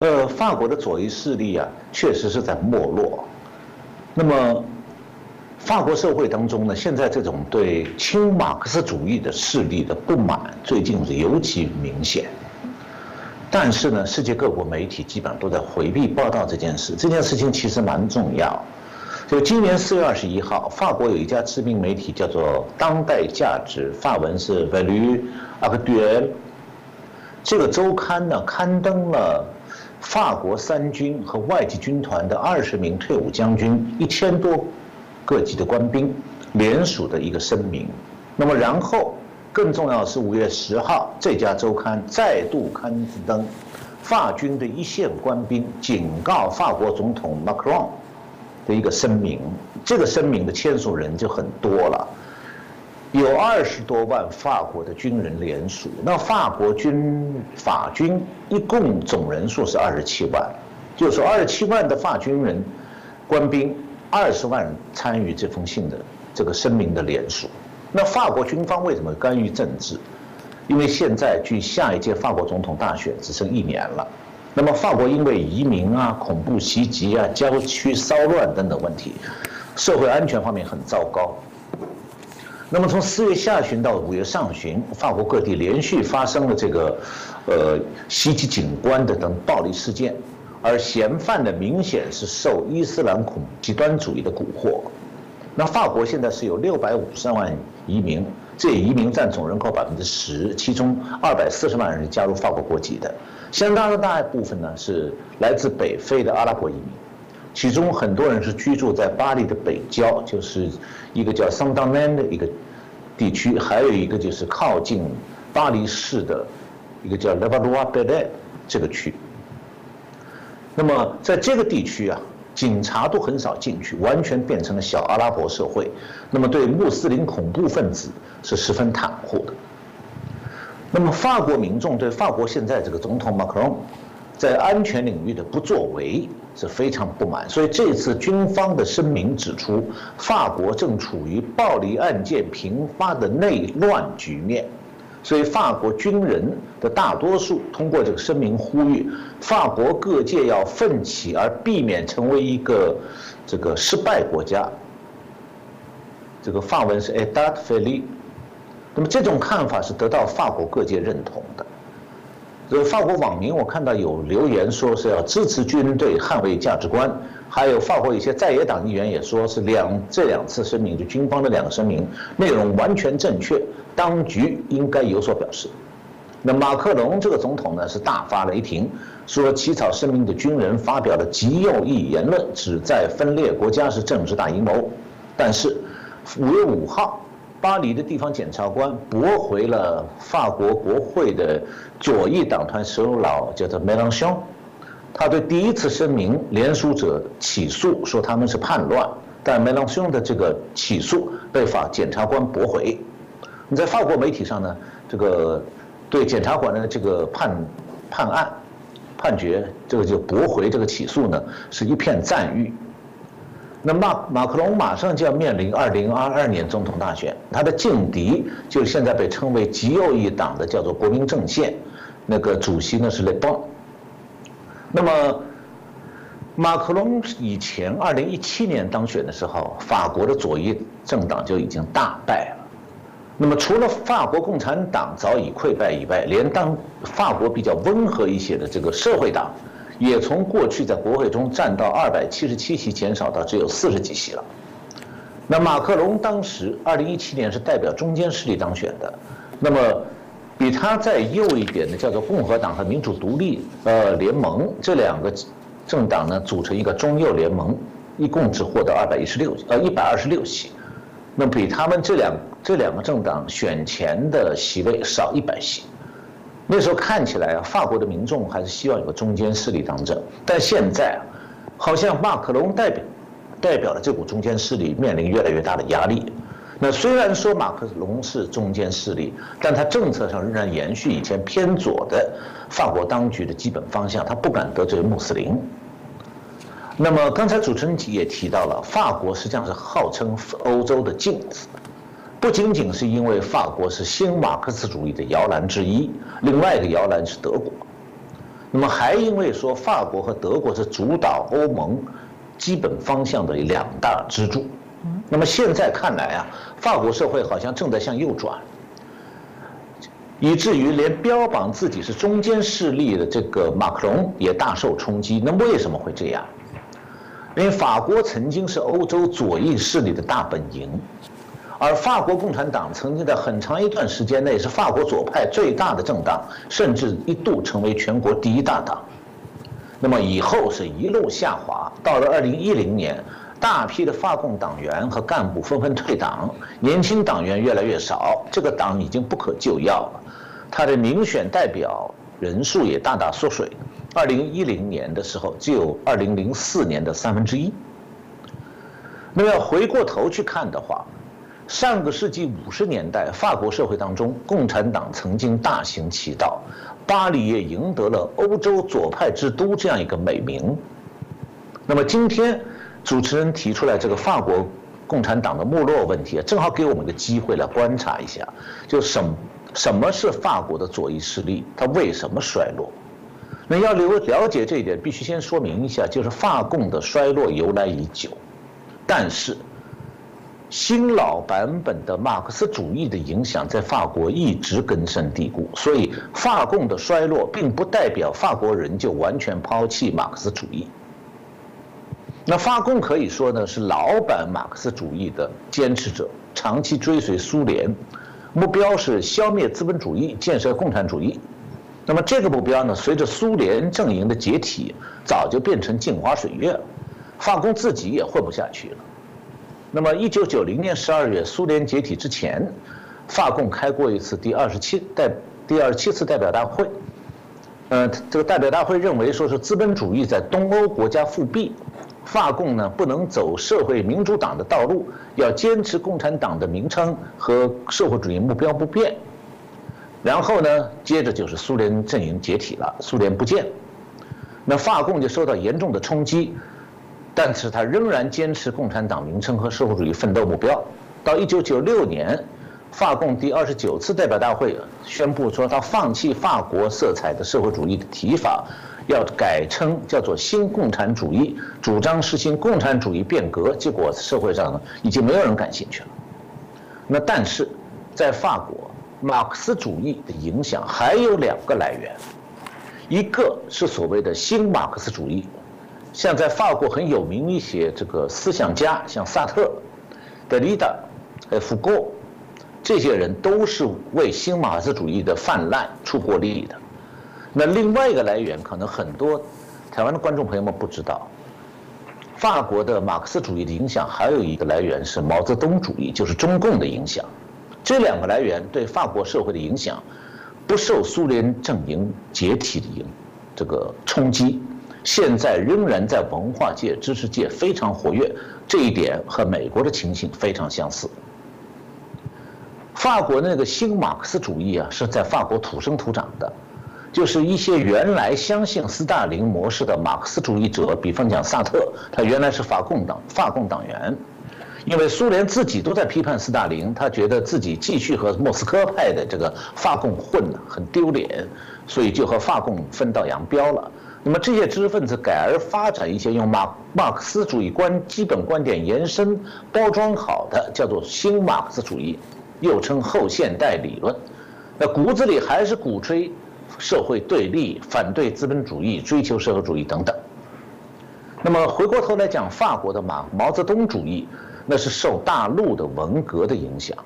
呃，法国的左翼势力啊，确实是在没落。那么，法国社会当中呢，现在这种对亲马克思主义的势力的不满，最近是尤其明显。但是呢，世界各国媒体基本上都在回避报道这件事。这件事情其实蛮重要。就今年四月二十一号，法国有一家知名媒体叫做《当代价值》，法文是 Value Actuelle。这个周刊呢，刊登了。法国三军和外籍军团的二十名退伍将军、一千多个级的官兵联署的一个声明。那么，然后更重要的是，五月十号，这家周刊再度刊登法军的一线官兵警告法国总统 Macron 的一个声明。这个声明的签署人就很多了。有二十多万法国的军人联署，那法国军法军一共总人数是二十七万，就是二十七万的法军人官兵，二十万参与这封信的这个声明的联署。那法国军方为什么干预政治？因为现在距下一届法国总统大选只剩一年了。那么法国因为移民啊、恐怖袭击啊、郊区骚乱等等问题，社会安全方面很糟糕。那么从四月下旬到五月上旬，法国各地连续发生了这个，呃，袭击警官的等暴力事件，而嫌犯呢，明显是受伊斯兰恐极端主义的蛊惑。那法国现在是有六百五十万移民，这移民占总人口百分之十，其中二百四十万人是加入法国国籍的，相当的大部分呢是来自北非的阿拉伯移民。其中很多人是居住在巴黎的北郊，就是一个叫桑当曼的一个地区，还有一个就是靠近巴黎市的一个叫勒巴鲁瓦贝莱这个区。那么在这个地区啊，警察都很少进去，完全变成了小阿拉伯社会。那么对穆斯林恐怖分子是十分袒护的。那么法国民众对法国现在这个总统马克龙在安全领域的不作为。是非常不满，所以这次军方的声明指出，法国正处于暴力案件频发的内乱局面，所以法国军人的大多数通过这个声明呼吁，法国各界要奋起，而避免成为一个这个失败国家。这个法文是 a d a t f a i l i 那么这种看法是得到法国各界认同的。这个法国网民，我看到有留言说是要支持军队捍卫价值观，还有法国一些在野党议员也说是两这两次声明，就军方的两个声明内容完全正确，当局应该有所表示。那马克龙这个总统呢是大发雷霆，说起草声明的军人发表了极右翼言论，旨在分裂国家是政治大阴谋。但是五月五号。巴黎的地方检察官驳回了法国国会的左翼党团首脑叫做梅朗雄，他对第一次声明联署者起诉说他们是叛乱，但梅朗雄的这个起诉被法检察官驳回。你在法国媒体上呢，这个对检察官的这个判判案判决，这个就驳回这个起诉呢，是一片赞誉。那马马克龙马上就要面临二零二二年总统大选，他的劲敌就是现在被称为极右翼党的叫做国民阵线，那个主席呢是雷邦。那么，马克龙以前二零一七年当选的时候，法国的左翼政党就已经大败了。那么，除了法国共产党早已溃败以外，连当法国比较温和一些的这个社会党。也从过去在国会中占到二百七十七席，减少到只有四十几席了。那马克龙当时二零一七年是代表中间势力当选的，那么比他再右一点的叫做共和党和民主独立呃联盟这两个政党呢组成一个中右联盟，一共只获得二百一十六呃一百二十六席，那么比他们这两这两个政党选前的席位少一百席。那时候看起来啊，法国的民众还是希望有个中间势力当政，但现在啊，好像马克龙代表代表的这股中间势力面临越来越大的压力。那虽然说马克龙是中间势力，但他政策上仍然延续以前偏左的法国当局的基本方向，他不敢得罪穆斯林。那么刚才主持人也提到了，法国实际上是号称欧洲的镜子。不仅仅是因为法国是新马克思主义的摇篮之一，另外一个摇篮是德国。那么还因为说法国和德国是主导欧盟基本方向的两大支柱。那么现在看来啊，法国社会好像正在向右转，以至于连标榜自己是中间势力的这个马克龙也大受冲击。那为什么会这样？因为法国曾经是欧洲左翼势力的大本营。而法国共产党曾经在很长一段时间内是法国左派最大的政党，甚至一度成为全国第一大党。那么以后是一路下滑，到了二零一零年，大批的法共党员和干部纷纷退党，年轻党员越来越少，这个党已经不可救药了。他的民选代表人数也大大缩水，二零一零年的时候只有二零零四年的三分之一。那么要回过头去看的话，上个世纪五十年代，法国社会当中，共产党曾经大行其道，巴黎也赢得了“欧洲左派之都”这样一个美名。那么今天，主持人提出来这个法国共产党的没落问题，正好给我们个机会来观察一下，就什什么是法国的左翼势力，它为什么衰落？那要了了解这一点，必须先说明一下，就是法共的衰落由来已久，但是。新老版本的马克思主义的影响在法国一直根深蒂固，所以法共的衰落并不代表法国人就完全抛弃马克思主义。那法共可以说呢是老版马克思主义的坚持者，长期追随苏联，目标是消灭资本主义，建设共产主义。那么这个目标呢，随着苏联阵营的解体，早就变成镜花水月了，法共自己也混不下去了。那么，一九九零年十二月，苏联解体之前，法共开过一次第二十七代第二十七次代表大会。呃，这个代表大会认为，说是资本主义在东欧国家复辟，法共呢不能走社会民主党的道路，要坚持共产党的名称和社会主义目标不变。然后呢，接着就是苏联阵营解体了，苏联不见，那法共就受到严重的冲击。但是他仍然坚持共产党名称和社会主义奋斗目标。到一九九六年，法共第二十九次代表大会宣布说，他放弃法国色彩的社会主义的提法，要改称叫做新共产主义，主张实行共产主义变革。结果社会上呢，已经没有人感兴趣了。那但是，在法国，马克思主义的影响还有两个来源，一个是所谓的新马克思主义。像在法国很有名一些这个思想家，像萨特、德里达、呃福格，这些人都是为新马克思主义的泛滥出过力的。那另外一个来源，可能很多台湾的观众朋友们不知道，法国的马克思主义的影响还有一个来源是毛泽东主义，就是中共的影响。这两个来源对法国社会的影响，不受苏联阵营解体的影这个冲击。现在仍然在文化界、知识界非常活跃，这一点和美国的情形非常相似。法国那个新马克思主义啊，是在法国土生土长的，就是一些原来相信斯大林模式的马克思主义者，比方讲萨特，他原来是法共党法共党员，因为苏联自己都在批判斯大林，他觉得自己继续和莫斯科派的这个法共混很丢脸，所以就和法共分道扬镳了。那么这些知识分子改而发展一些用马马克思主义观基本观点延伸包装好的，叫做新马克思主义，又称后现代理论。那骨子里还是鼓吹社会对立，反对资本主义，追求社会主义等等。那么回过头来讲，法国的马毛泽东主义，那是受大陆的文革的影响，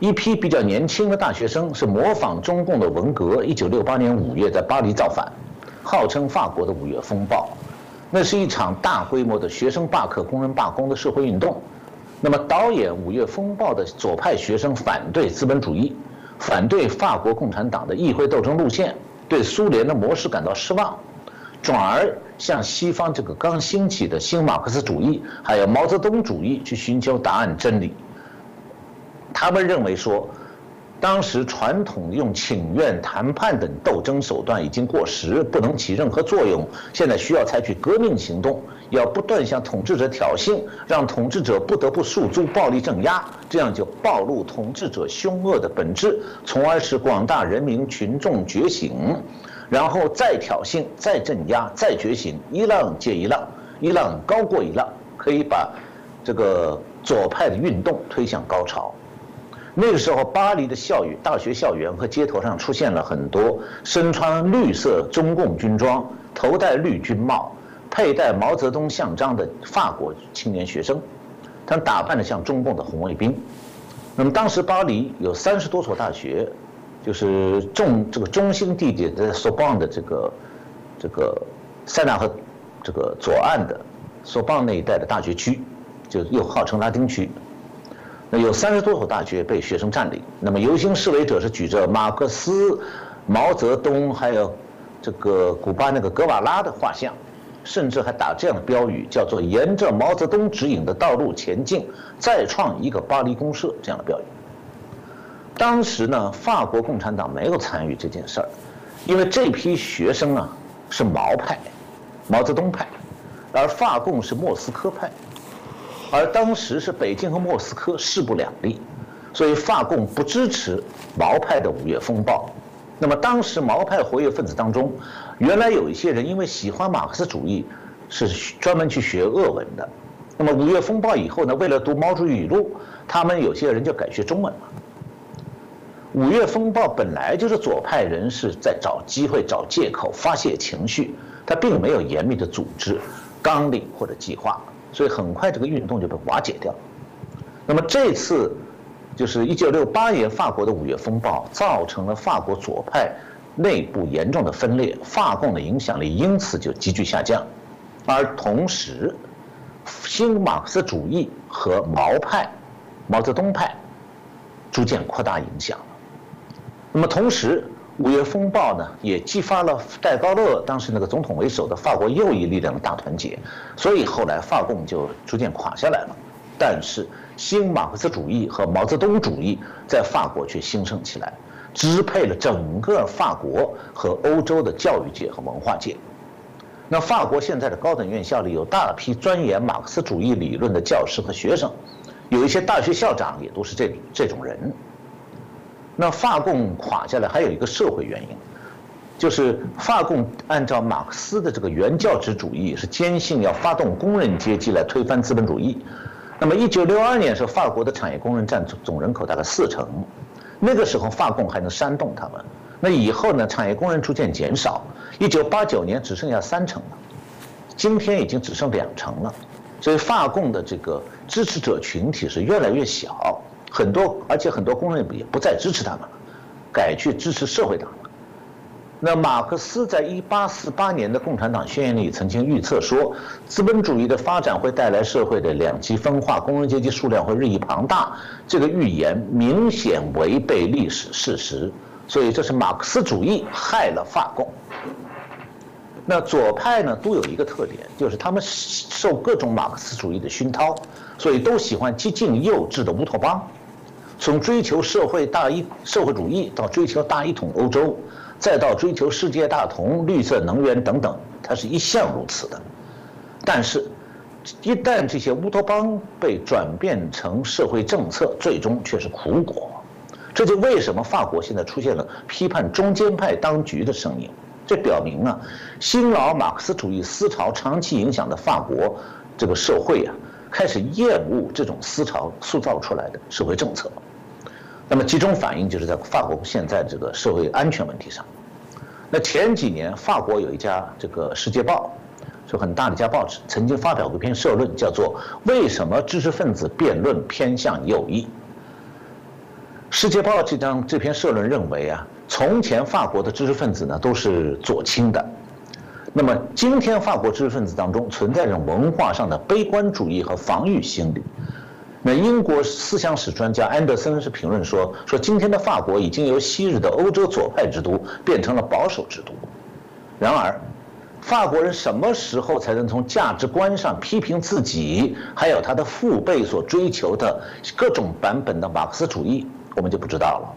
一批比较年轻的大学生是模仿中共的文革，一九六八年五月在巴黎造反。号称法国的五月风暴，那是一场大规模的学生罢课、工人罢工的社会运动。那么，导演五月风暴的左派学生反对资本主义，反对法国共产党的议会斗争路线，对苏联的模式感到失望，转而向西方这个刚兴起的新马克思主义，还有毛泽东主义去寻求答案真理。他们认为说。当时传统用请愿、谈判等斗争手段已经过时，不能起任何作用。现在需要采取革命行动，要不断向统治者挑衅，让统治者不得不诉诸暴力镇压，这样就暴露统治者凶恶的本质，从而使广大人民群众觉醒，然后再挑衅、再镇压、再觉醒，一浪接一浪，一浪高过一浪，可以把这个左派的运动推向高潮。那个时候，巴黎的校园、大学校园和街头上出现了很多身穿绿色中共军装、头戴绿军帽、佩戴毛泽东像章的法国青年学生，他们打扮的像中共的红卫兵。那么当时巴黎有三十多所大学，就是重这个中心地点在索邦的这个这个塞纳河这个左岸的索邦那一带的大学区，就又号称拉丁区。那有三十多所大学被学生占领。那么游行示威者是举着马克思、毛泽东还有这个古巴那个格瓦拉的画像，甚至还打这样的标语，叫做“沿着毛泽东指引的道路前进，再创一个巴黎公社”这样的标语。当时呢，法国共产党没有参与这件事儿，因为这批学生啊是毛派、毛泽东派，而法共是莫斯科派。而当时是北京和莫斯科势不两立，所以法共不支持毛派的五月风暴。那么当时毛派活跃分子当中，原来有一些人因为喜欢马克思主义，是专门去学俄文的。那么五月风暴以后呢，为了读毛主义语录，他们有些人就改学中文了。五月风暴本来就是左派人士在找机会、找借口发泄情绪，他并没有严密的组织、纲领或者计划。所以很快这个运动就被瓦解掉。那么这次就是一九六八年法国的五月风暴，造成了法国左派内部严重的分裂，法共的影响力因此就急剧下降。而同时，新马克思主义和毛派、毛泽东派逐渐扩大影响。那么同时，五月风暴呢，也激发了戴高乐当时那个总统为首的法国右翼力量的大团结，所以后来法共就逐渐垮下来了。但是新马克思主义和毛泽东主义在法国却兴盛起来，支配了整个法国和欧洲的教育界和文化界。那法国现在的高等院校里有大批钻研马克思主义理论的教师和学生，有一些大学校长也都是这这种人。那法共垮下来还有一个社会原因，就是法共按照马克思的这个原教旨主义是坚信要发动工人阶级来推翻资本主义。那么一九六二年时候，法国的产业工人占总人口大概四成，那个时候法共还能煽动他们。那以后呢，产业工人逐渐减少，一九八九年只剩下三成了，今天已经只剩两成了，所以法共的这个支持者群体是越来越小。很多，而且很多工人也不再支持他们了，改去支持社会党了。那马克思在一八四八年的《共产党宣言》里曾经预测说，资本主义的发展会带来社会的两极分化，工人阶级数量会日益庞大。这个预言明显违背历史事实，所以这是马克思主义害了法共。那左派呢，都有一个特点，就是他们受各种马克思主义的熏陶，所以都喜欢激进幼稚的乌托邦。从追求社会大一社会主义到追求大一统欧洲，再到追求世界大同、绿色能源等等，它是一向如此的。但是，一旦这些乌托邦被转变成社会政策，最终却是苦果。这就为什么法国现在出现了批判中间派当局的声音。这表明啊，新老马克思主义思潮长期影响的法国这个社会啊，开始厌恶这种思潮塑造出来的社会政策。那么集中反映就是在法国现在这个社会安全问题上。那前几年，法国有一家这个《世界报》，就很大的一家报纸，曾经发表过一篇社论，叫做《为什么知识分子辩论偏向右翼》。《世界报》这张这篇社论认为啊，从前法国的知识分子呢都是左倾的，那么今天法国知识分子当中存在着文化上的悲观主义和防御心理。那英国思想史专家安德森是评论说：“说今天的法国已经由昔日的欧洲左派之都变成了保守之都。然而，法国人什么时候才能从价值观上批评自己，还有他的父辈所追求的各种版本的马克思主义，我们就不知道了。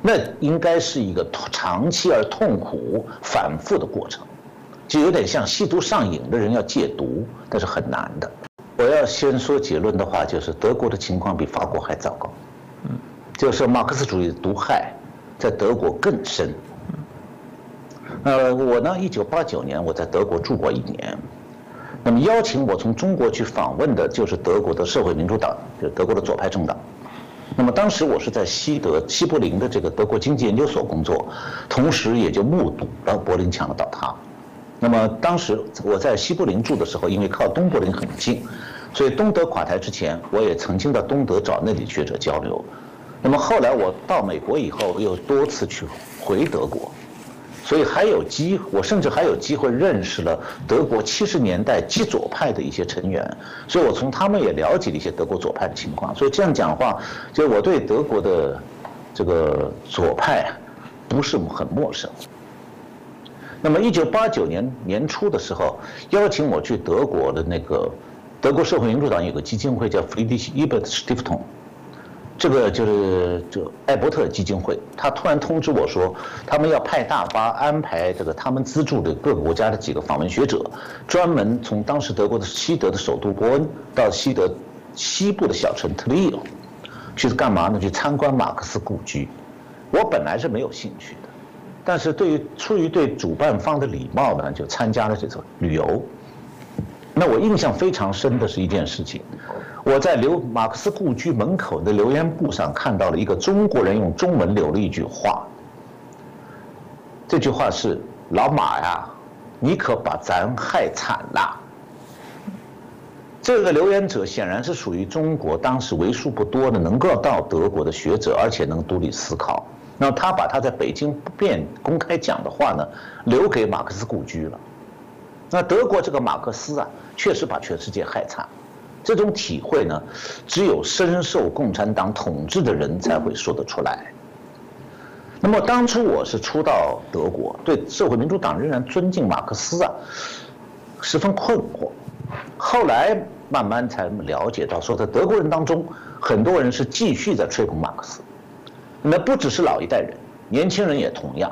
那应该是一个长期而痛苦、反复的过程，就有点像吸毒上瘾的人要戒毒，但是很难的。”我要先说结论的话，就是德国的情况比法国还糟糕，嗯，就是马克思主义毒害在德国更深，呃，我呢，一九八九年我在德国住过一年，那么邀请我从中国去访问的就是德国的社会民主党，就德国的左派政党。那么当时我是在西德西柏林的这个德国经济研究所工作，同时也就目睹了柏林墙的倒塌。那么当时我在西柏林住的时候，因为靠东柏林很近，所以东德垮台之前，我也曾经到东德找那里学者交流。那么后来我到美国以后，又多次去回德国。所以还有机，我甚至还有机会认识了德国七十年代极左派的一些成员，所以我从他们也了解了一些德国左派的情况。所以这样讲话，就我对德国的这个左派不是很陌生。那么一九八九年年初的时候，邀请我去德国的那个德国社会民主党有个基金会叫弗里迪希伊伯特史蒂夫通。这个就是就艾伯特基金会，他突然通知我说，他们要派大巴安排这个他们资助的各个国家的几个访问学者，专门从当时德国的西德的首都伯恩到西德西部的小城特里尔，去干嘛呢？去参观马克思故居。我本来是没有兴趣的，但是对于出于对主办方的礼貌呢，就参加了这次旅游。那我印象非常深的是一件事情。我在留马克思故居门口的留言簿上看到了一个中国人用中文留了一句话。这句话是：“老马呀，你可把咱害惨了。”这个留言者显然是属于中国当时为数不多的能够到德国的学者，而且能独立思考。那他把他在北京不便公开讲的话呢，留给马克思故居了。那德国这个马克思啊，确实把全世界害惨。这种体会呢，只有深受共产党统治的人才会说得出来。那么当初我是初到德国，对社会民主党仍然尊敬马克思啊，十分困惑。后来慢慢才了解到，说在德国人当中，很多人是继续在吹捧马克思。那不只是老一代人，年轻人也同样。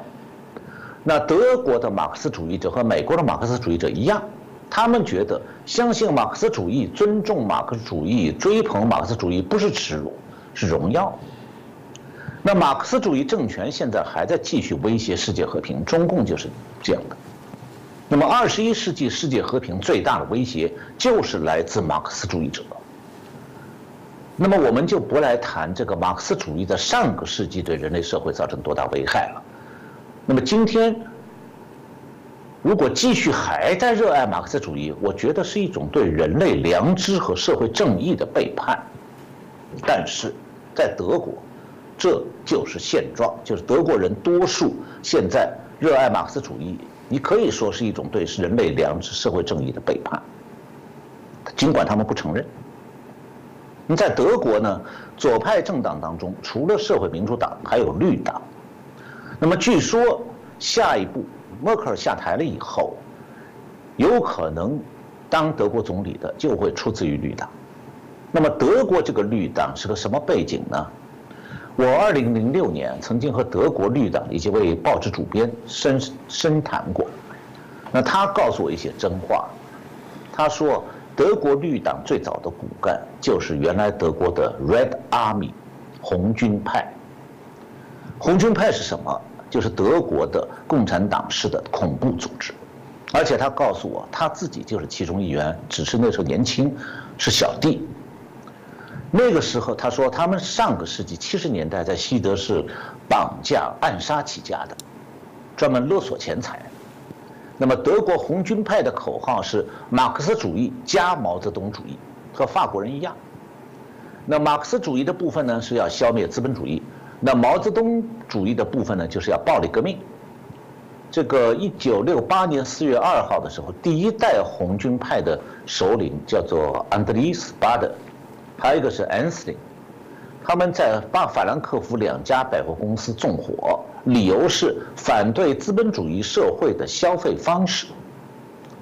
那德国的马克思主义者和美国的马克思主义者一样。他们觉得相信马克思主义、尊重马克思主义、追捧马克思主义不是耻辱，是荣耀。那马克思主义政权现在还在继续威胁世界和平，中共就是这样的。那么二十一世纪世界和平最大的威胁就是来自马克思主义者。那么我们就不来谈这个马克思主义在上个世纪对人类社会造成多大危害了。那么今天。如果继续还在热爱马克思主义，我觉得是一种对人类良知和社会正义的背叛。但是，在德国，这就是现状，就是德国人多数现在热爱马克思主义，你可以说是一种对人类良知、社会正义的背叛。尽管他们不承认。那在德国呢，左派政党当中，除了社会民主党，还有绿党。那么据说下一步。默克尔下台了以后，有可能当德国总理的就会出自于绿党。那么德国这个绿党是个什么背景呢？我二零零六年曾经和德国绿党以及位报纸主编深深谈过。那他告诉我一些真话。他说，德国绿党最早的骨干就是原来德国的 Red Army 红军派。红军派是什么？就是德国的共产党式的恐怖组织，而且他告诉我，他自己就是其中一员，只是那时候年轻，是小弟。那个时候，他说他们上个世纪七十年代在西德是绑架暗杀起家的，专门勒索钱财。那么德国红军派的口号是马克思主义加毛泽东主义，和法国人一样。那马克思主义的部分呢，是要消灭资本主义。那毛泽东主义的部分呢，就是要暴力革命。这个一九六八年四月二号的时候，第一代红军派的首领叫做安德烈斯·巴德，还有一个是安斯林，他们在巴法兰克福两家百货公司纵火，理由是反对资本主义社会的消费方式。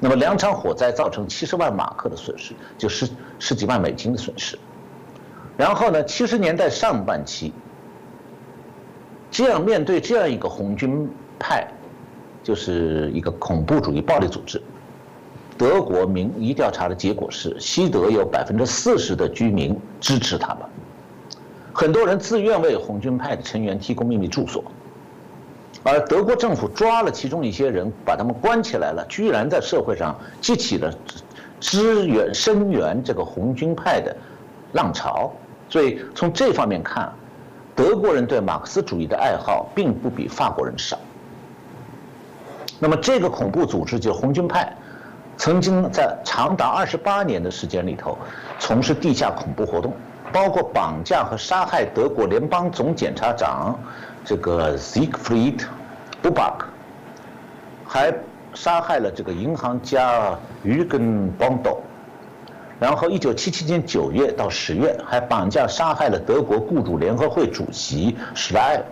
那么两场火灾造成七十万马克的损失，就十十几万美金的损失。然后呢，七十年代上半期。这样面对这样一个红军派，就是一个恐怖主义暴力组织。德国民意调查的结果是，西德有百分之四十的居民支持他们，很多人自愿为红军派的成员提供秘密住所。而德国政府抓了其中一些人，把他们关起来了，居然在社会上激起了支援、声援这个红军派的浪潮。所以从这方面看，德国人对马克思主义的爱好并不比法国人少。那么这个恐怖组织就红军派，曾经在长达二十八年的时间里头，从事地下恐怖活动，包括绑架和杀害德国联邦总检察长。这个 Siegfried Buback 还杀害了这个银行家 Jürgen Bondel，然后1977年9月到10月还绑架杀害了德国雇主联合会主席施莱尔。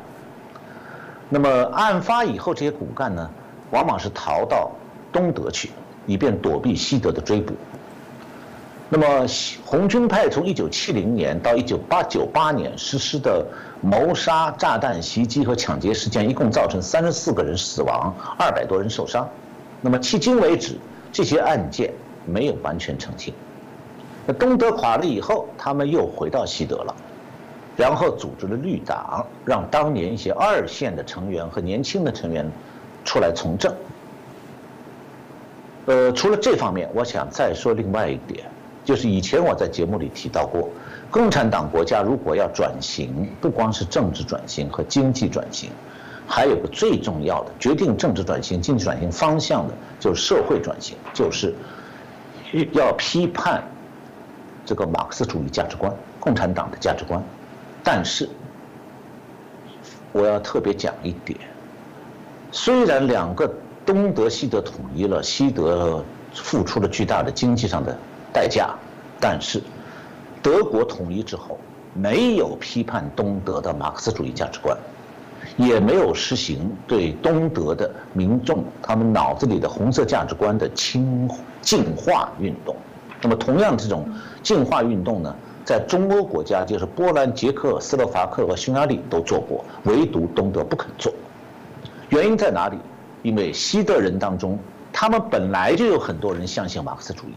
那么案发以后，这些骨干呢，往往是逃到东德去，以便躲避西德的追捕。那么红军派从1970年到1998年实施的。谋杀、炸弹袭击和抢劫事件一共造成三十四个人死亡，二百多人受伤。那么迄今为止，这些案件没有完全澄清。那东德垮了以后，他们又回到西德了，然后组织了绿党，让当年一些二线的成员和年轻的成员出来从政。呃，除了这方面，我想再说另外一点，就是以前我在节目里提到过。共产党国家如果要转型，不光是政治转型和经济转型，还有个最重要的决定政治转型、经济转型方向的，就是社会转型，就是要批判这个马克思主义价值观、共产党的价值观。但是，我要特别讲一点：虽然两个东德、西德统一了，西德付出了巨大的经济上的代价，但是。德国统一之后，没有批判东德的马克思主义价值观，也没有实行对东德的民众他们脑子里的红色价值观的清净化运动。那么，同样这种净化运动呢，在中欧国家，就是波兰、捷克斯洛伐克和匈牙利都做过，唯独东德不肯做。原因在哪里？因为西德人当中，他们本来就有很多人相信马克思主义。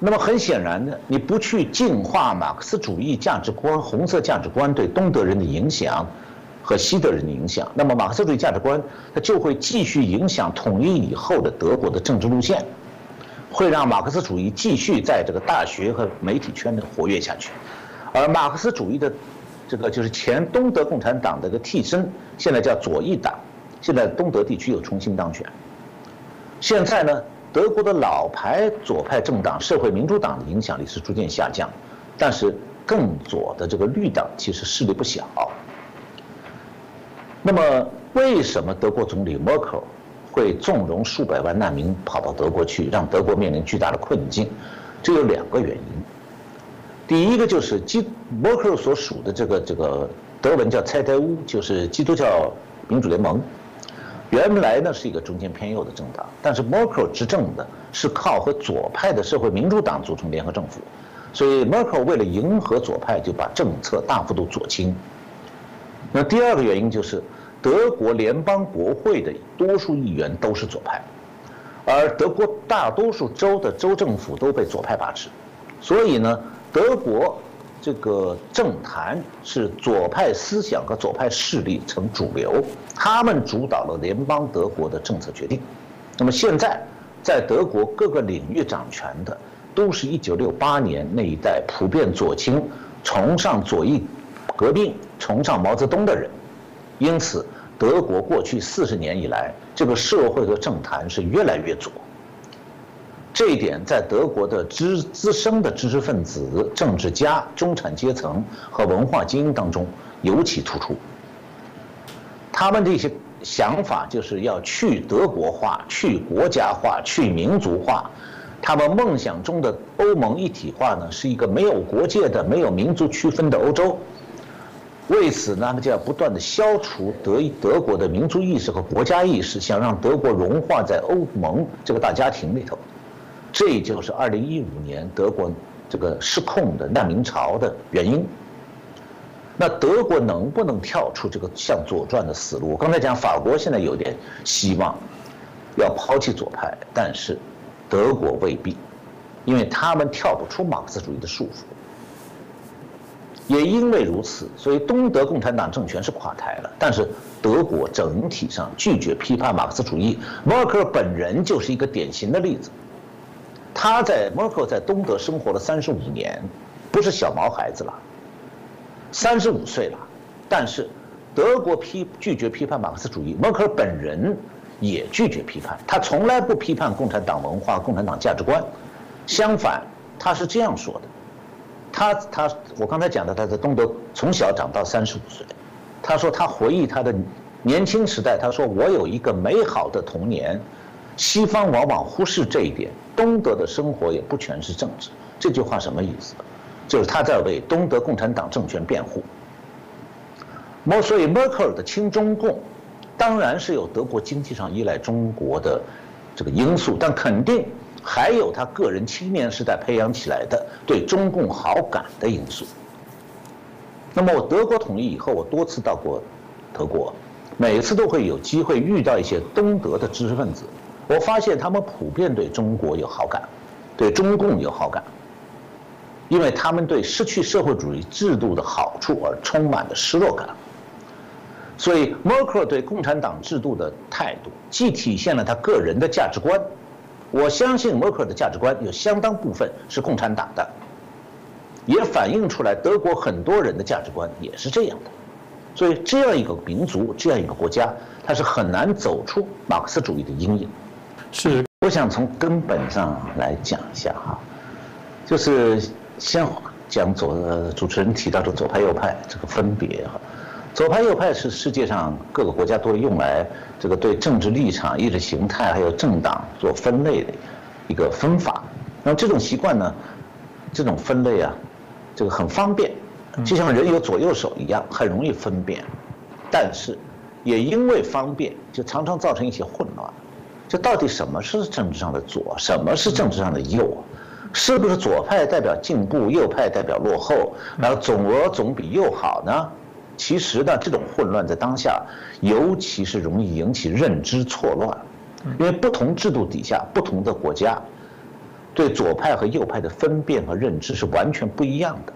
那么很显然的，你不去净化马克思主义价值观、红色价值观对东德人的影响和西德人的影响，那么马克思主义价值观它就会继续影响统一以后的德国的政治路线，会让马克思主义继续在这个大学和媒体圈内活跃下去，而马克思主义的这个就是前东德共产党的一个替身，现在叫左翼党，现在东德地区又重新当选，现在呢？德国的老牌左派政党社会民主党的影响力是逐渐下降，但是更左的这个绿党其实势力不小。那么，为什么德国总理默克尔会纵容数百万难民跑到德国去，让德国面临巨大的困境？这有两个原因。第一个就是基默克尔所属的这个这个德文叫“蔡德乌”，就是基督教民主联盟。原来呢是一个中间偏右的政党，但是默克尔执政的是靠和左派的社会民主党组成联合政府，所以默克尔为了迎合左派，就把政策大幅度左倾。那第二个原因就是，德国联邦国会的多数议员都是左派，而德国大多数州的州政府都被左派把持，所以呢，德国。这个政坛是左派思想和左派势力成主流，他们主导了联邦德国的政策决定。那么现在，在德国各个领域掌权的，都是一九六八年那一代普遍左倾、崇尚左翼革命、崇尚毛泽东的人。因此，德国过去四十年以来，这个社会和政坛是越来越左。这一点在德国的知资深的知识分子、政治家、中产阶层和文化精英当中尤其突出。他们这些想法就是要去德国化、去国家化、去民族化。他们梦想中的欧盟一体化呢，是一个没有国界的、没有民族区分的欧洲。为此呢，他们就要不断的消除德德国的民族意识和国家意识，想让德国融化在欧盟这个大家庭里头。这就是二零一五年德国这个失控的难民潮的原因。那德国能不能跳出这个向左转的死路？我刚才讲法国现在有点希望要抛弃左派，但是德国未必，因为他们跳不出马克思主义的束缚。也因为如此，所以东德共产党政权是垮台了，但是德国整体上拒绝批判马克思主义。默克尔本人就是一个典型的例子。他在默克尔在东德生活了三十五年，不是小毛孩子了，三十五岁了。但是德国批拒绝批判马克思主义，默克尔本人也拒绝批判。他从来不批判共产党文化、共产党价值观。相反，他是这样说的：他他我刚才讲的，他在东德从小长到三十五岁。他说他回忆他的年轻时代，他说我有一个美好的童年。西方往往忽视这一点。东德的生活也不全是政治。这句话什么意思？就是他在为东德共产党政权辩护。莫所以默克尔的亲中共，当然是有德国经济上依赖中国的这个因素，但肯定还有他个人青年时代培养起来的对中共好感的因素。那么我德国统一以后，我多次到过德国，每次都会有机会遇到一些东德的知识分子，我发现他们普遍对中国有好感，对中共有好感，因为他们对失去社会主义制度的好处而充满了失落感。所以默克尔对共产党制度的态度，既体现了他个人的价值观，我相信默克尔的价值观有相当部分是共产党的。也反映出来，德国很多人的价值观也是这样的，所以这样一个民族，这样一个国家，它是很难走出马克思主义的阴影。是，我想从根本上来讲一下哈，就是先讲左主持人提到的左派右派这个分别哈，左派右派是世界上各个国家都用来这个对政治立场、意识形态还有政党做分类的一个分法。那么这种习惯呢，这种分类啊。这个很方便，就像人有左右手一样，很容易分辨。但是，也因为方便，就常常造成一些混乱。这到底什么是政治上的左，什么是政治上的右？是不是左派代表进步，右派代表落后？然后总额总比右好呢？其实呢，这种混乱在当下，尤其是容易引起认知错乱，因为不同制度底下，不同的国家。对左派和右派的分辨和认知是完全不一样的。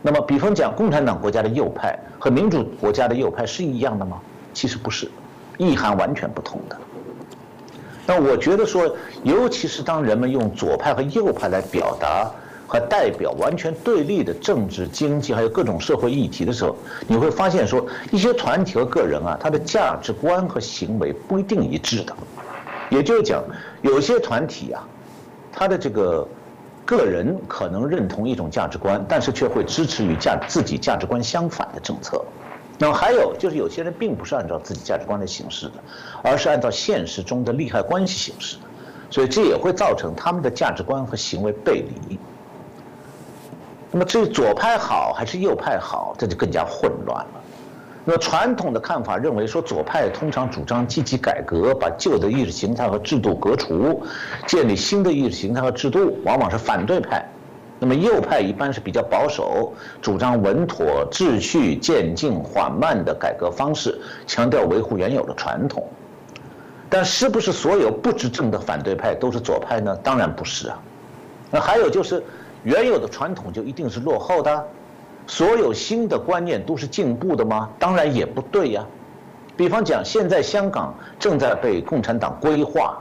那么，比方讲，共产党国家的右派和民主国家的右派是一样的吗？其实不是，意涵完全不同的。那我觉得说，尤其是当人们用左派和右派来表达和代表完全对立的政治、经济还有各种社会议题的时候，你会发现说，一些团体和个人啊，他的价值观和行为不一定一致的。也就是讲，有些团体啊。他的这个个人可能认同一种价值观，但是却会支持与价自己价值观相反的政策。那么还有就是，有些人并不是按照自己价值观来行事的，而是按照现实中的利害关系行事的，所以这也会造成他们的价值观和行为背离。那么至于左派好还是右派好，这就更加混乱了。那么传统的看法认为说，左派通常主张积极改革，把旧的意识形态和制度革除，建立新的意识形态和制度，往往是反对派。那么右派一般是比较保守，主张稳妥、秩序、渐进、缓慢的改革方式，强调维护原有的传统。但是不是所有不执政的反对派都是左派呢？当然不是啊。那还有就是，原有的传统就一定是落后的？所有新的观念都是进步的吗？当然也不对呀。比方讲，现在香港正在被共产党规划，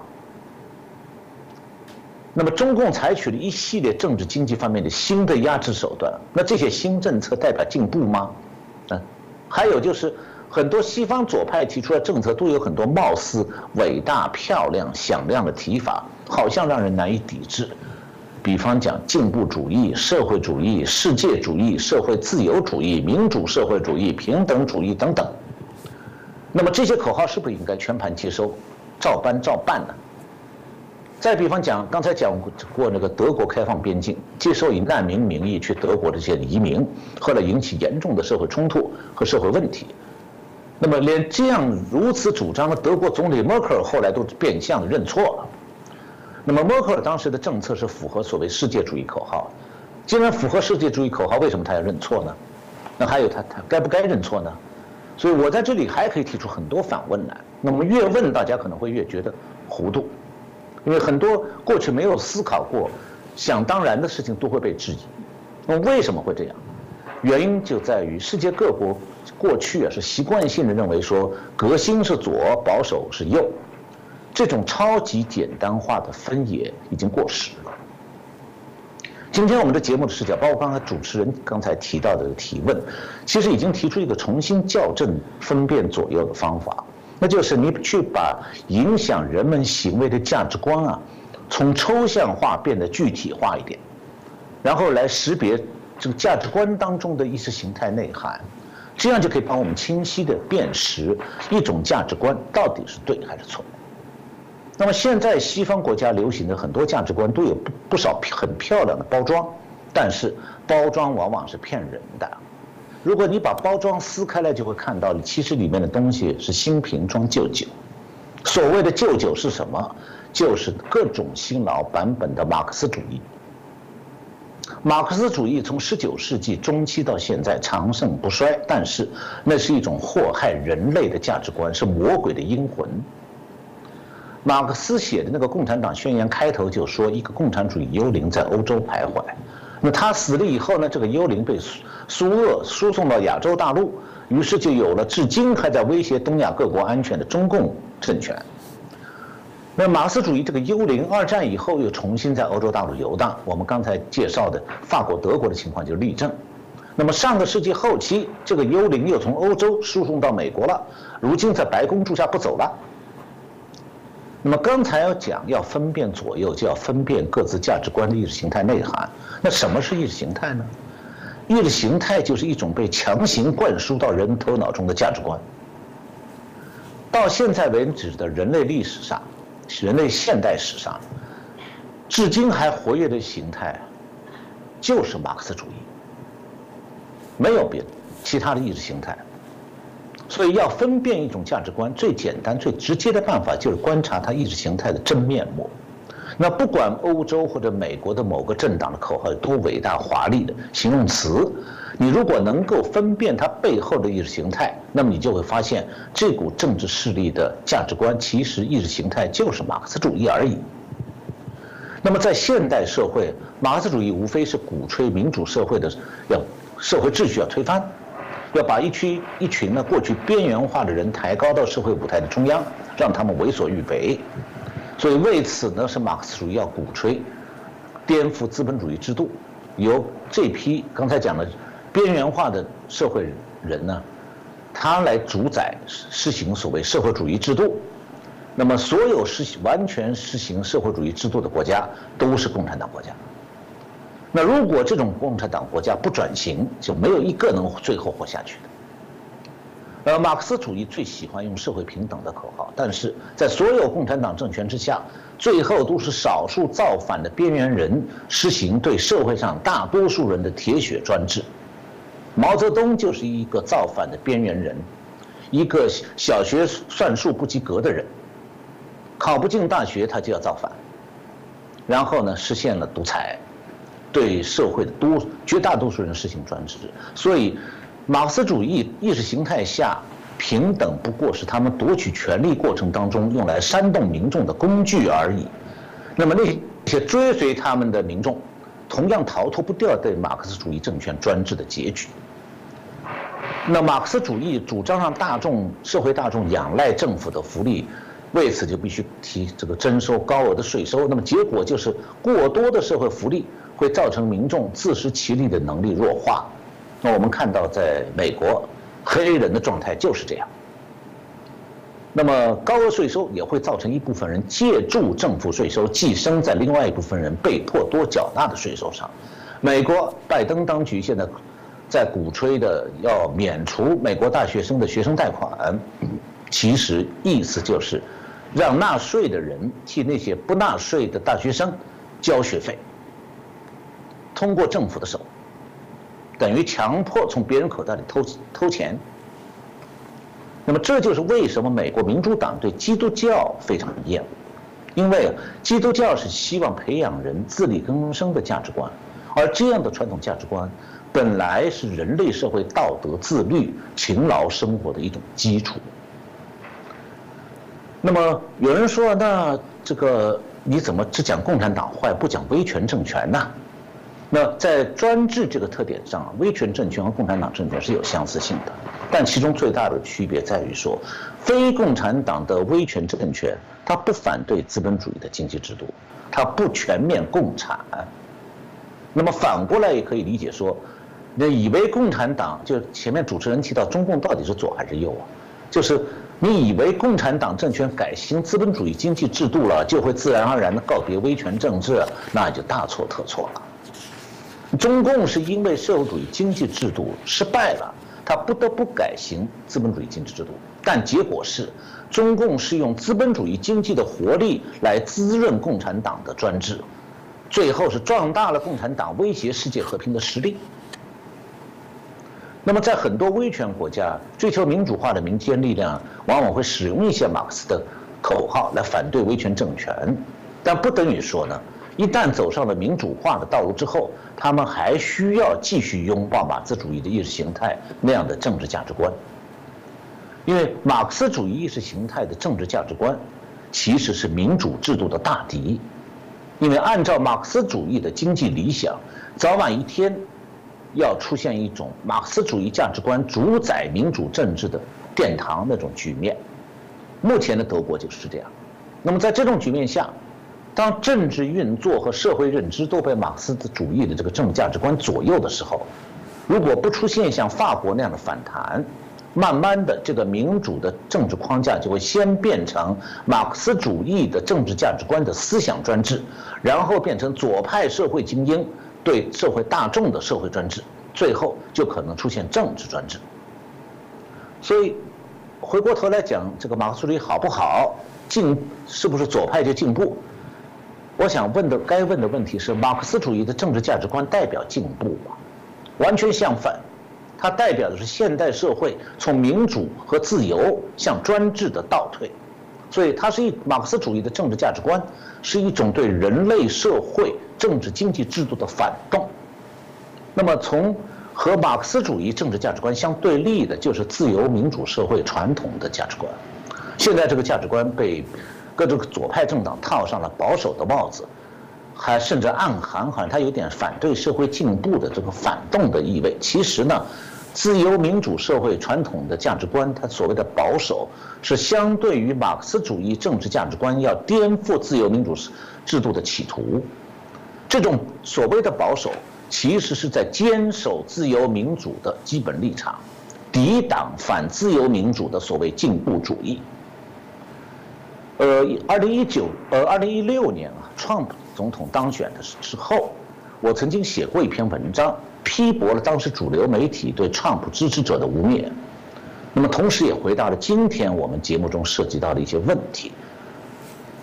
那么中共采取了一系列政治经济方面的新的压制手段，那这些新政策代表进步吗？嗯，还有就是很多西方左派提出的政策都有很多貌似伟大、漂亮、响亮的提法，好像让人难以抵制。比方讲进步主义、社会主义、世界主义、社会自由主义、民主社会主义、平等主义等等。那么这些口号是不是应该全盘接收、照搬照办呢？再比方讲，刚才讲过那个德国开放边境，接受以难民名义去德国的这些移民，后来引起严重的社会冲突和社会问题。那么连这样如此主张的德国总理默克尔后来都变相的认错了。那么默克尔当时的政策是符合所谓世界主义口号，既然符合世界主义口号，为什么他要认错呢？那还有他他该不该认错呢？所以我在这里还可以提出很多反问来。那么越问大家可能会越觉得糊涂，因为很多过去没有思考过、想当然的事情都会被质疑。那为什么会这样？原因就在于世界各国过去啊是习惯性的认为说革新是左，保守是右，这种超级简单化的分野已经过时了。今天我们的节目的视角，包括刚才主持人刚才提到的提问，其实已经提出一个重新校正分辨左右的方法，那就是你去把影响人们行为的价值观啊，从抽象化变得具体化一点，然后来识别这个价值观当中的意识形态内涵，这样就可以帮我们清晰的辨识一种价值观到底是对还是错。那么现在西方国家流行的很多价值观都有不不少很漂亮的包装，但是包装往往是骗人的。如果你把包装撕开来，就会看到其实里面的东西是新瓶装旧酒。所谓的旧酒是什么？就是各种新老版本的马克思主义。马克思主义从十九世纪中期到现在长盛不衰，但是那是一种祸害人类的价值观，是魔鬼的阴魂。马克思写的那个《共产党宣言》开头就说，一个共产主义幽灵在欧洲徘徊。那他死了以后呢，这个幽灵被苏苏俄输送到亚洲大陆，于是就有了至今还在威胁东亚各国安全的中共政权。那马克思主义这个幽灵，二战以后又重新在欧洲大陆游荡。我们刚才介绍的法国、德国的情况就是例证。那么上个世纪后期，这个幽灵又从欧洲输送到美国了，如今在白宫住下不走了。那么刚才要讲要分辨左右，就要分辨各自价值观的意识形态内涵。那什么是意识形态呢？意识形态就是一种被强行灌输到人头脑中的价值观。到现在为止的人类历史上，人类现代史上，至今还活跃的形态，就是马克思主义，没有别的其他的意识形态。所以要分辨一种价值观，最简单、最直接的办法就是观察它意识形态的真面目。那不管欧洲或者美国的某个政党的口号有多伟大华丽的形容词，你如果能够分辨它背后的意识形态，那么你就会发现这股政治势力的价值观其实意识形态就是马克思主义而已。那么在现代社会，马克思主义无非是鼓吹民主社会的要社会秩序要推翻。要把一群一群呢过去边缘化的人抬高到社会舞台的中央，让他们为所欲为。所以为此呢，是马克思主义要鼓吹颠覆资本主义制度，由这批刚才讲的边缘化的社会人呢，他来主宰实行所谓社会主义制度。那么，所有实行完全实行社会主义制度的国家都是共产党国家。那如果这种共产党国家不转型，就没有一个能最后活下去的。呃，马克思主义最喜欢用社会平等的口号，但是在所有共产党政权之下，最后都是少数造反的边缘人实行对社会上大多数人的铁血专制。毛泽东就是一个造反的边缘人，一个小学算术不及格的人，考不进大学他就要造反，然后呢实现了独裁。对社会的多绝大多数人实行专制，所以马克思主义意识形态下平等不过是他们夺取权力过程当中用来煽动民众的工具而已。那么那些追随他们的民众，同样逃脱不掉对马克思主义政权专制的结局。那马克思主义主张让大众社会大众仰赖政府的福利，为此就必须提这个征收高额的税收。那么结果就是过多的社会福利。会造成民众自食其力的能力弱化。那我们看到，在美国，黑人的状态就是这样。那么高额税收也会造成一部分人借助政府税收寄生在另外一部分人被迫多缴纳的税收上。美国拜登当局现在在鼓吹的要免除美国大学生的学生贷款，其实意思就是让纳税的人替那些不纳税的大学生交学费。通过政府的手，等于强迫从别人口袋里偷偷钱。那么这就是为什么美国民主党对基督教非常厌恶，因为基督教是希望培养人自力更生的价值观，而这样的传统价值观本来是人类社会道德自律、勤劳生活的一种基础。那么有人说，那这个你怎么只讲共产党坏，不讲威权政权呢？那在专制这个特点上，威权政权和共产党政权是有相似性的，但其中最大的区别在于说，非共产党的威权政权，它不反对资本主义的经济制度，它不全面共产。那么反过来也可以理解说，那以为共产党就前面主持人提到中共到底是左还是右啊？就是你以为共产党政权改行资本主义经济制度了，就会自然而然的告别威权政治，那就大错特错了。中共是因为社会主义经济制度失败了，他不得不改行资本主义经济制度。但结果是，中共是用资本主义经济的活力来滋润共产党的专制，最后是壮大了共产党威胁世界和平的实力。那么，在很多威权国家，追求民主化的民间力量往往会使用一些马克思的口号来反对威权政权，但不等于说呢。一旦走上了民主化的道路之后，他们还需要继续拥抱马克思主义的意识形态那样的政治价值观，因为马克思主义意识形态的政治价值观其实是民主制度的大敌，因为按照马克思主义的经济理想，早晚一天要出现一种马克思主义价值观主宰民主政治的殿堂那种局面。目前的德国就是这样。那么在这种局面下，当政治运作和社会认知都被马克思主义的这个政治价值观左右的时候，如果不出现像法国那样的反弹，慢慢的这个民主的政治框架就会先变成马克思主义的政治价值观的思想专制，然后变成左派社会精英对社会大众的社会专制，最后就可能出现政治专制。所以，回过头来讲，这个马克思主义好不好，进是不是左派就进步？我想问的该问的问题是：马克思主义的政治价值观代表进步吗？完全相反，它代表的是现代社会从民主和自由向专制的倒退。所以，它是一马克思主义的政治价值观是一种对人类社会政治经济制度的反动。那么，从和马克思主义政治价值观相对立的就是自由民主社会传统的价值观。现在这个价值观被。各种左派政党套上了保守的帽子，还甚至暗含好像他有点反对社会进步的这个反动的意味。其实呢，自由民主社会传统的价值观，它所谓的保守，是相对于马克思主义政治价值观要颠覆自由民主制度的企图。这种所谓的保守，其实是在坚守自由民主的基本立场，抵挡反自由民主的所谓进步主义。呃，二零一九呃，二零一六年啊，Trump 总统当选的之后，我曾经写过一篇文章，批驳了当时主流媒体对 Trump 支持者的污蔑，那么同时也回答了今天我们节目中涉及到的一些问题。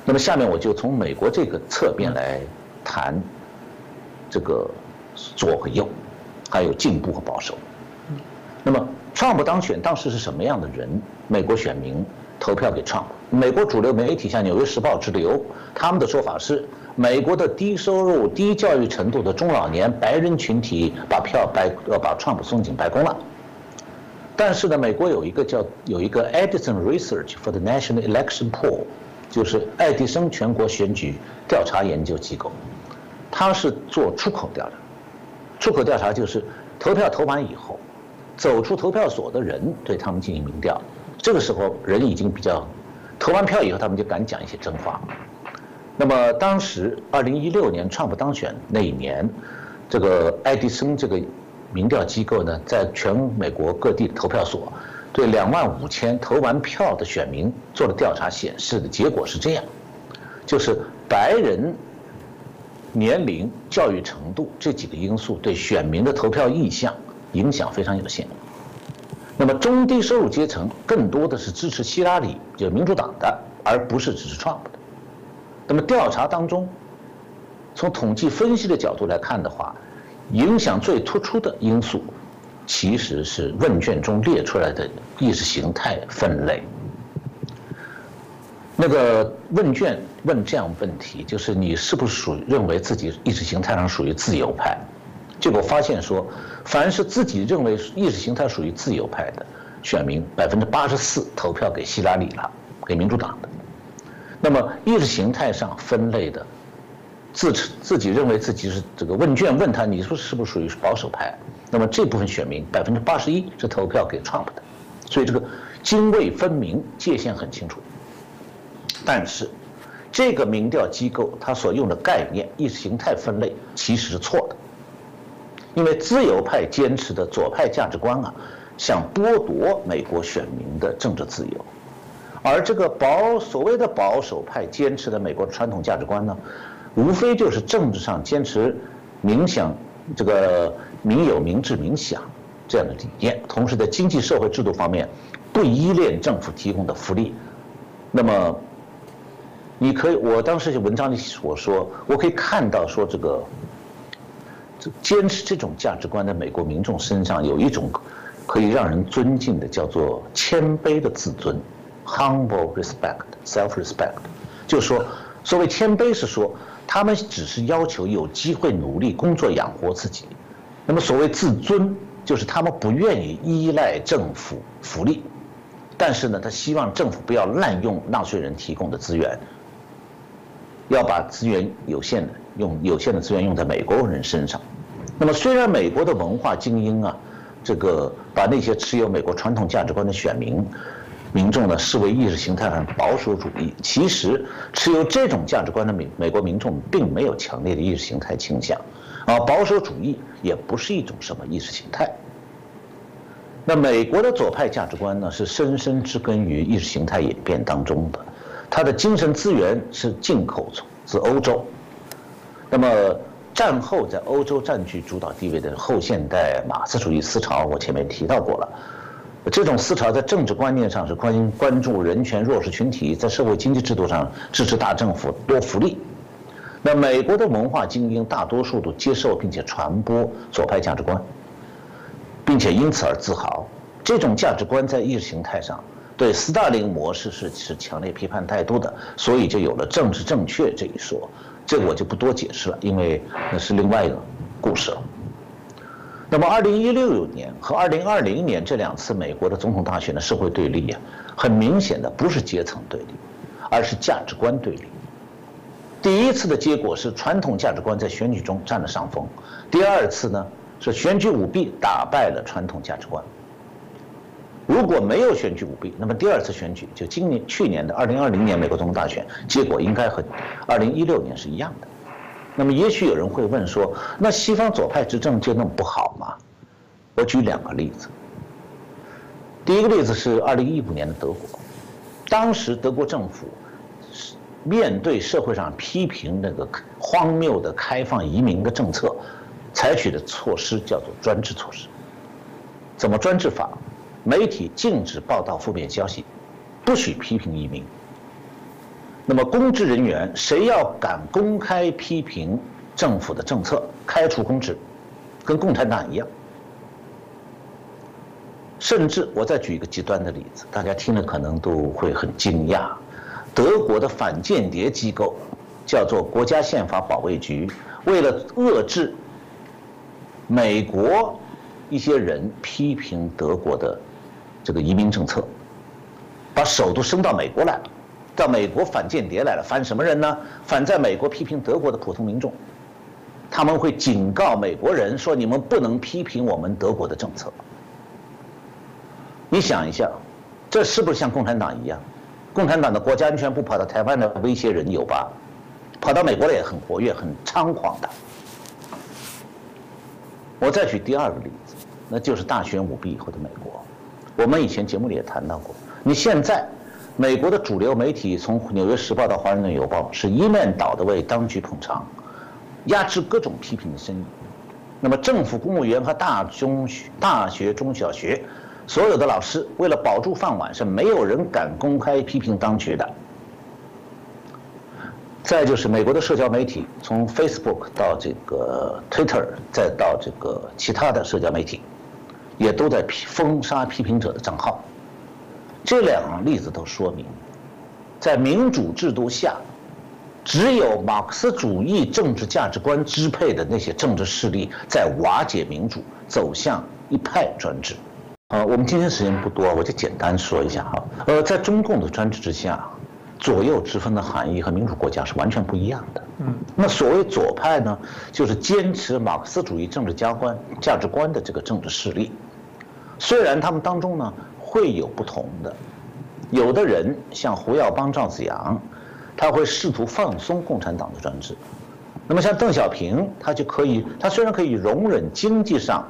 那么下面我就从美国这个侧面来谈这个左和右，还有进步和保守。那么 Trump 当选当时是什么样的人？美国选民？投票给 Trump，美国主流媒体像《纽约时报》之流，他们的说法是，美国的低收入、低教育程度的中老年白人群体把票白呃把 Trump 送进白宫了。但是呢，美国有一个叫有一个 Edison Research for the National Election Poll，就是爱迪生全国选举调查研究机构，它是做出口调查，出口调查就是投票投完以后，走出投票所的人对他们进行民调。这个时候，人已经比较投完票以后，他们就敢讲一些真话。那么当时，二零一六年川普当选那一年，这个爱迪生这个民调机构呢，在全美国各地的投票所对两万五千投完票的选民做了调查，显示的结果是这样：就是白人、年龄、教育程度这几个因素对选民的投票意向影响非常有限。那么中低收入阶层更多的是支持希拉里，就民主党的，而不是支持 Trump 的。那么调查当中，从统计分析的角度来看的话，影响最突出的因素，其实是问卷中列出来的意识形态分类。那个问卷问这样问题，就是你是不是属于认为自己意识形态上属于自由派？结果发现说，凡是自己认为意识形态属于自由派的选民，百分之八十四投票给希拉里了，给民主党的。那么意识形态上分类的自自己认为自己是这个问卷问他你说是不是属于保守派，那么这部分选民百分之八十一是投票给 Trump 的，所以这个泾渭分明，界限很清楚。但是这个民调机构它所用的概念意识形态分类其实是错的，因为自由派坚持的左派价值观啊，想剥夺美国选民的政治自由。而这个保所谓的保守派坚持的美国传统价值观呢，无非就是政治上坚持民享这个民有民治民享这样的理念，同时在经济社会制度方面不依恋政府提供的福利。那么，你可以，我当时文章里所说，我可以看到说这个坚持这种价值观的美国民众身上有一种可以让人尊敬的叫做谦卑的自尊。Humble respect, self-respect，就是说，所谓谦卑是说，他们只是要求有机会努力工作养活自己。那么所谓自尊，就是他们不愿意依赖政府福利，但是呢，他希望政府不要滥用纳税人提供的资源，要把资源有限的用有限的资源用在美国人身上。那么虽然美国的文化精英啊，这个把那些持有美国传统价值观的选民。民众呢视为意识形态上保守主义，其实持有这种价值观的美美国民众并没有强烈的意识形态倾向，啊，保守主义也不是一种什么意识形态。那美国的左派价值观呢是深深植根于意识形态演变当中的，它的精神资源是进口自欧洲。那么战后在欧洲占据主导地位的后现代马克思主义思潮，我前面提到过了。这种思潮在政治观念上是关关注人权弱势群体，在社会经济制度上支持大政府多福利。那美国的文化精英大多数都接受并且传播左派价值观，并且因此而自豪。这种价值观在意识形态上对斯大林模式是持强烈批判态度的，所以就有了政治正确这一说。这个我就不多解释了，因为那是另外一个故事了。那么，二零一六年和二零二零年这两次美国的总统大选的社会对立啊，很明显的不是阶层对立，而是价值观对立。第一次的结果是传统价值观在选举中占了上风，第二次呢是选举舞弊打败了传统价值观。如果没有选举舞弊，那么第二次选举就今年去年的二零二零年美国总统大选结果应该和二零一六年是一样的。那么，也许有人会问说：“那西方左派执政就那么不好吗？”我举两个例子。第一个例子是二零一五年的德国，当时德国政府面对社会上批评那个荒谬的开放移民的政策，采取的措施叫做专制措施。怎么专制法？媒体禁止报道负面消息，不许批评移民。那么，公职人员谁要敢公开批评政府的政策，开除公职，跟共产党一样。甚至我再举一个极端的例子，大家听了可能都会很惊讶：德国的反间谍机构叫做国家宪法保卫局，为了遏制美国一些人批评德国的这个移民政策，把首都升到美国来了。到美国反间谍来了，反什么人呢？反在美国批评德国的普通民众，他们会警告美国人说：“你们不能批评我们德国的政策。”你想一下，这是不是像共产党一样？共产党的国家安全部跑到台湾来威胁人有吧？跑到美国来也很活跃、很猖狂的。我再举第二个例子，那就是大选舞弊以后的美国。我们以前节目里也谈到过，你现在。美国的主流媒体从《纽约时报》到《华盛顿邮报》是一面倒的为当局捧场，压制各种批评的声音。那么，政府公务员和大中学、大学、中小学所有的老师为了保住饭碗，是没有人敢公开批评当局的。再就是美国的社交媒体，从 Facebook 到这个 Twitter，再到这个其他的社交媒体，也都在封杀批评者的账号。这两个例子都说明，在民主制度下，只有马克思主义政治价值观支配的那些政治势力在瓦解民主，走向一派专制。啊，我们今天时间不多，我就简单说一下哈。呃，在中共的专制之下，左右之分的含义和民主国家是完全不一样的。嗯，那所谓左派呢，就是坚持马克思主义政治价观价值观的这个政治势力。虽然他们当中呢会有不同的，有的人像胡耀邦、赵紫阳，他会试图放松共产党的专制。那么像邓小平，他就可以，他虽然可以容忍经济上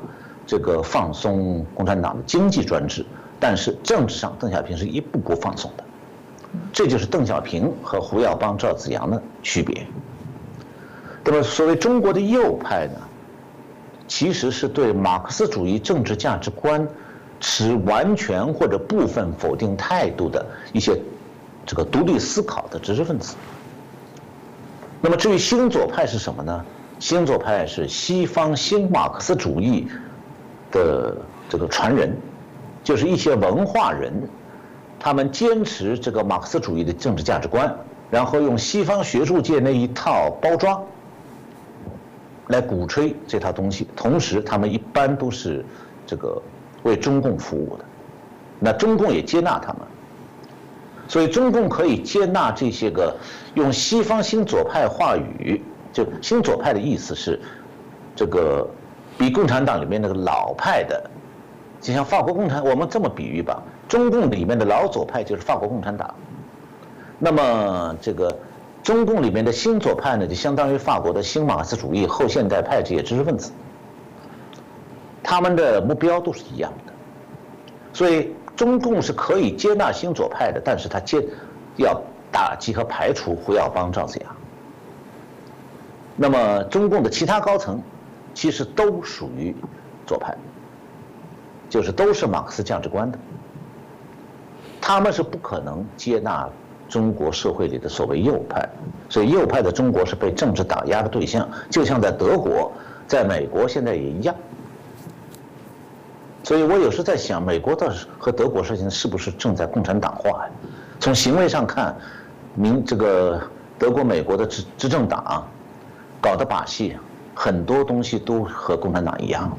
这个放松共产党的经济专制，但是政治上邓小平是一步步放松的。这就是邓小平和胡耀邦、赵紫阳的区别。那么，所谓中国的右派呢，其实是对马克思主义政治价值观持完全或者部分否定态度的一些这个独立思考的知识分子。那么，至于新左派是什么呢？新左派是西方新马克思主义的这个传人，就是一些文化人。他们坚持这个马克思主义的政治价值观，然后用西方学术界那一套包装来鼓吹这套东西。同时，他们一般都是这个为中共服务的，那中共也接纳他们，所以中共可以接纳这些个用西方新左派话语，就新左派的意思是这个比共产党里面那个老派的。就像法国共产，我们这么比喻吧，中共里面的老左派就是法国共产党，那么这个中共里面的新左派呢，就相当于法国的新马克思主义后现代派这些知识分子，他们的目标都是一样的，所以中共是可以接纳新左派的，但是他接要打击和排除胡耀邦、赵紫阳，那么中共的其他高层其实都属于左派。就是都是马克思价值观的，他们是不可能接纳中国社会里的所谓右派，所以右派的中国是被政治打压的对象，就像在德国、在美国现在也一样。所以我有时在想，美国的和德国事情是不是正在共产党化呀？从行为上看，民这个德国、美国的执执政党搞的把戏，很多东西都和共产党一样。